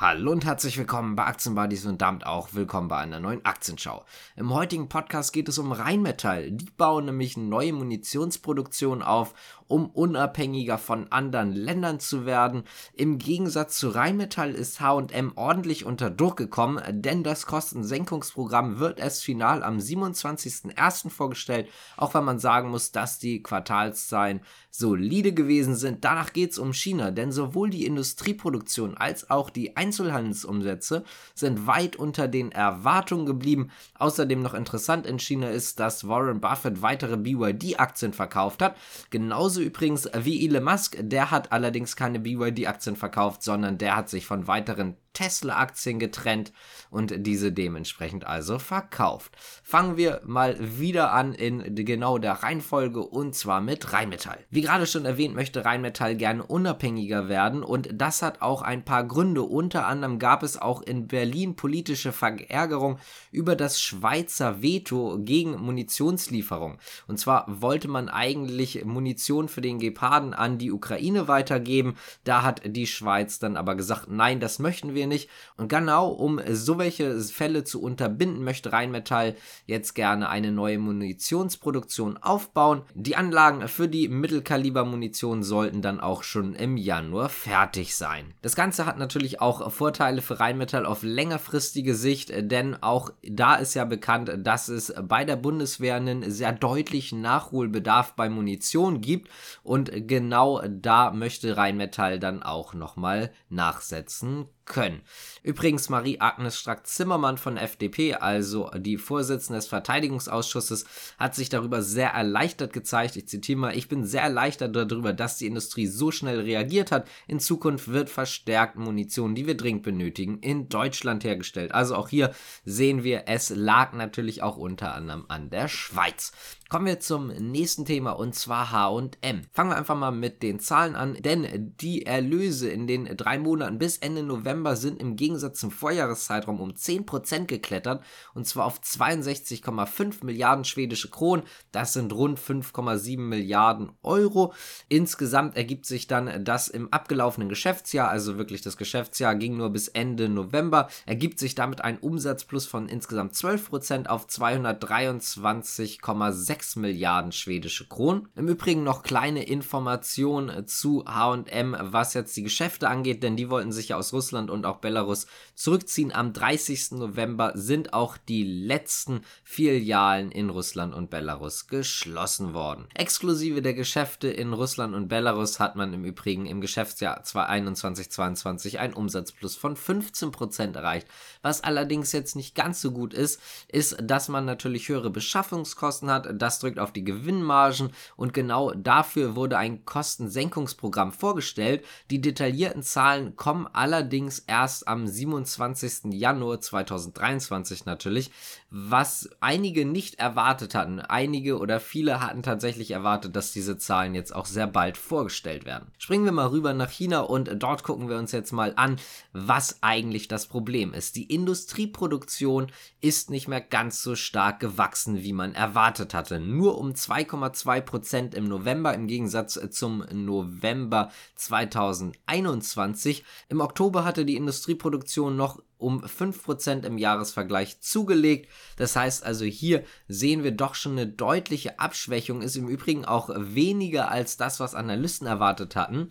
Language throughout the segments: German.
Hallo und herzlich willkommen bei Aktienbuddies und damit auch willkommen bei einer neuen Aktienschau. Im heutigen Podcast geht es um Rheinmetall. Die bauen nämlich neue Munitionsproduktion auf um unabhängiger von anderen Ländern zu werden. Im Gegensatz zu Rheinmetall ist H&M ordentlich unter Druck gekommen, denn das Kostensenkungsprogramm wird erst final am 27.01. vorgestellt, auch wenn man sagen muss, dass die Quartalszahlen solide gewesen sind. Danach geht es um China, denn sowohl die Industrieproduktion als auch die Einzelhandelsumsätze sind weit unter den Erwartungen geblieben. Außerdem noch interessant in China ist, dass Warren Buffett weitere BYD-Aktien verkauft hat, genauso übrigens wie Elon Musk, der hat allerdings keine BYD-Aktien verkauft, sondern der hat sich von weiteren Tesla-Aktien getrennt und diese dementsprechend also verkauft. Fangen wir mal wieder an in genau der Reihenfolge und zwar mit Rheinmetall. Wie gerade schon erwähnt, möchte Rheinmetall gerne unabhängiger werden und das hat auch ein paar Gründe. Unter anderem gab es auch in Berlin politische Verärgerung über das Schweizer Veto gegen Munitionslieferung. Und zwar wollte man eigentlich Munition für den Geparden an die Ukraine weitergeben. Da hat die Schweiz dann aber gesagt, nein, das möchten wir nicht. Und genau um so welche Fälle zu unterbinden, möchte Rheinmetall jetzt gerne eine neue Munitionsproduktion aufbauen. Die Anlagen für die Mittelkaliber-Munition sollten dann auch schon im Januar fertig sein. Das Ganze hat natürlich auch Vorteile für Rheinmetall auf längerfristige Sicht, denn auch da ist ja bekannt, dass es bei der Bundeswehr einen sehr deutlichen Nachholbedarf bei Munition gibt und genau da möchte Rheinmetall dann auch nochmal nachsetzen können. Übrigens, Marie-Agnes Strack-Zimmermann von FDP, also die Vorsitzende des Verteidigungsausschusses, hat sich darüber sehr erleichtert gezeigt. Ich zitiere mal, ich bin sehr erleichtert darüber, dass die Industrie so schnell reagiert hat. In Zukunft wird verstärkt Munition, die wir dringend benötigen, in Deutschland hergestellt. Also auch hier sehen wir, es lag natürlich auch unter anderem an der Schweiz. Kommen wir zum nächsten Thema und zwar H&M. Fangen wir einfach mal mit den Zahlen an, denn die Erlöse in den drei Monaten bis Ende November sind im Gegensatz zum Vorjahreszeitraum um 10% geklettert und zwar auf 62,5 Milliarden schwedische Kronen. Das sind rund 5,7 Milliarden Euro. Insgesamt ergibt sich dann das im abgelaufenen Geschäftsjahr, also wirklich das Geschäftsjahr ging nur bis Ende November, ergibt sich damit ein Umsatzplus von insgesamt 12% auf 223,6 6 Milliarden schwedische Kronen. Im Übrigen noch kleine Informationen zu H&M, was jetzt die Geschäfte angeht, denn die wollten sich ja aus Russland und auch Belarus zurückziehen. Am 30. November sind auch die letzten Filialen in Russland und Belarus geschlossen worden. Exklusive der Geschäfte in Russland und Belarus hat man im Übrigen im Geschäftsjahr 2021-22 einen Umsatzplus von 15% erreicht. Was allerdings jetzt nicht ganz so gut ist, ist, dass man natürlich höhere Beschaffungskosten hat, das drückt auf die Gewinnmargen und genau dafür wurde ein Kostensenkungsprogramm vorgestellt. Die detaillierten Zahlen kommen allerdings erst am 27. Januar 2023 natürlich, was einige nicht erwartet hatten. Einige oder viele hatten tatsächlich erwartet, dass diese Zahlen jetzt auch sehr bald vorgestellt werden. Springen wir mal rüber nach China und dort gucken wir uns jetzt mal an, was eigentlich das Problem ist. Die Industrieproduktion ist nicht mehr ganz so stark gewachsen, wie man erwartet hatte nur um 2,2 Prozent im November im Gegensatz äh, zum November 2021. Im Oktober hatte die Industrieproduktion noch um 5% im Jahresvergleich zugelegt. Das heißt also hier sehen wir doch schon eine deutliche Abschwächung, ist im Übrigen auch weniger als das, was Analysten erwartet hatten.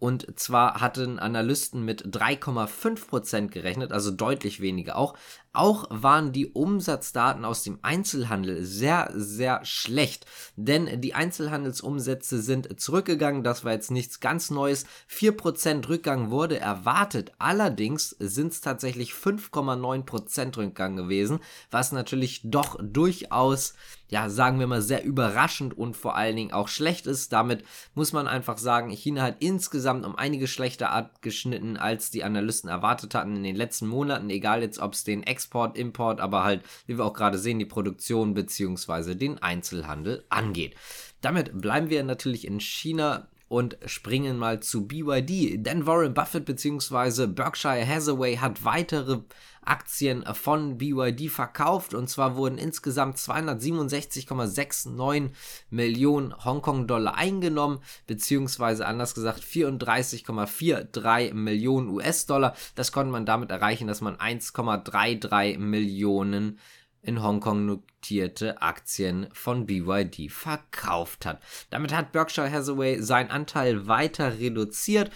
Und zwar hatten Analysten mit 3,5% gerechnet, also deutlich weniger auch. Auch waren die Umsatzdaten aus dem Einzelhandel sehr, sehr schlecht, denn die Einzelhandelsumsätze sind zurückgegangen. Das war jetzt nichts ganz Neues. 4% Rückgang wurde erwartet. Allerdings sind es tatsächlich 5,9% Rückgang gewesen, was natürlich doch durchaus ja, sagen wir mal, sehr überraschend und vor allen Dingen auch schlecht ist. Damit muss man einfach sagen, China hat insgesamt um einige schlechter abgeschnitten, als die Analysten erwartet hatten in den letzten Monaten, egal jetzt ob es den Export, Import, aber halt, wie wir auch gerade sehen, die Produktion beziehungsweise den Einzelhandel angeht. Damit bleiben wir natürlich in China und springen mal zu BYD. Denn Warren Buffett bzw. Berkshire Hathaway hat weitere Aktien von BYD verkauft und zwar wurden insgesamt 267,69 Millionen Hongkong-Dollar eingenommen, beziehungsweise anders gesagt 34,43 Millionen US-Dollar. Das konnte man damit erreichen, dass man 1,33 Millionen in Hongkong notierte Aktien von BYD verkauft hat. Damit hat Berkshire Hathaway seinen Anteil weiter reduziert.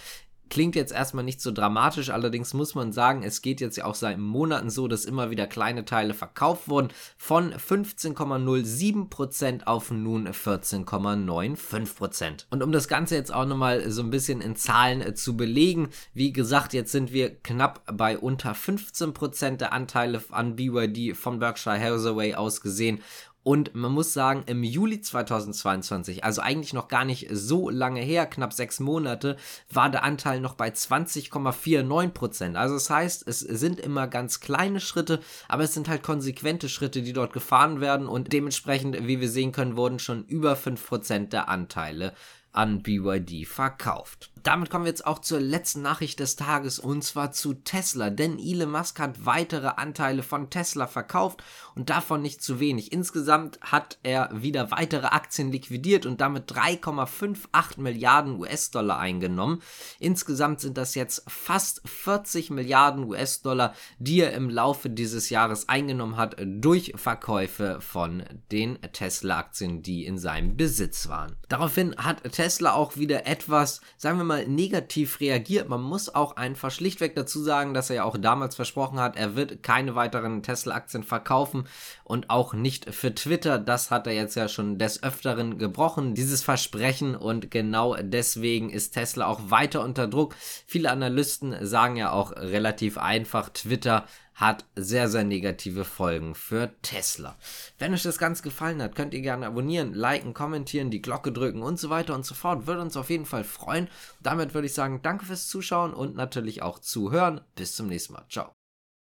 Klingt jetzt erstmal nicht so dramatisch, allerdings muss man sagen, es geht jetzt ja auch seit Monaten so, dass immer wieder kleine Teile verkauft wurden. Von 15,07% auf nun 14,95%. Und um das Ganze jetzt auch nochmal so ein bisschen in Zahlen äh, zu belegen, wie gesagt, jetzt sind wir knapp bei unter 15% der Anteile an BYD von Berkshire Hathaway aus gesehen und man muss sagen, im Juli 2022, also eigentlich noch gar nicht so lange her, knapp sechs Monate, war der Anteil noch bei 20,49% Also das heißt, es sind immer ganz kleine Schritte, aber es sind halt konsequente Schritte, die dort gefahren werden. Und dementsprechend, wie wir sehen können, wurden schon über 5% der Anteile an BYD verkauft damit kommen wir jetzt auch zur letzten Nachricht des Tages und zwar zu Tesla, denn Elon Musk hat weitere Anteile von Tesla verkauft und davon nicht zu wenig. Insgesamt hat er wieder weitere Aktien liquidiert und damit 3,58 Milliarden US-Dollar eingenommen. Insgesamt sind das jetzt fast 40 Milliarden US-Dollar, die er im Laufe dieses Jahres eingenommen hat durch Verkäufe von den Tesla-Aktien, die in seinem Besitz waren. Daraufhin hat Tesla auch wieder etwas, sagen wir mal negativ reagiert. Man muss auch einfach schlichtweg dazu sagen, dass er ja auch damals versprochen hat, er wird keine weiteren Tesla-Aktien verkaufen und auch nicht für Twitter. Das hat er jetzt ja schon des Öfteren gebrochen, dieses Versprechen. Und genau deswegen ist Tesla auch weiter unter Druck. Viele Analysten sagen ja auch relativ einfach, Twitter hat sehr, sehr negative Folgen für Tesla. Wenn euch das Ganze gefallen hat, könnt ihr gerne abonnieren, liken, kommentieren, die Glocke drücken und so weiter und so fort. Würde uns auf jeden Fall freuen. Damit würde ich sagen, danke fürs Zuschauen und natürlich auch zuhören. Bis zum nächsten Mal. Ciao.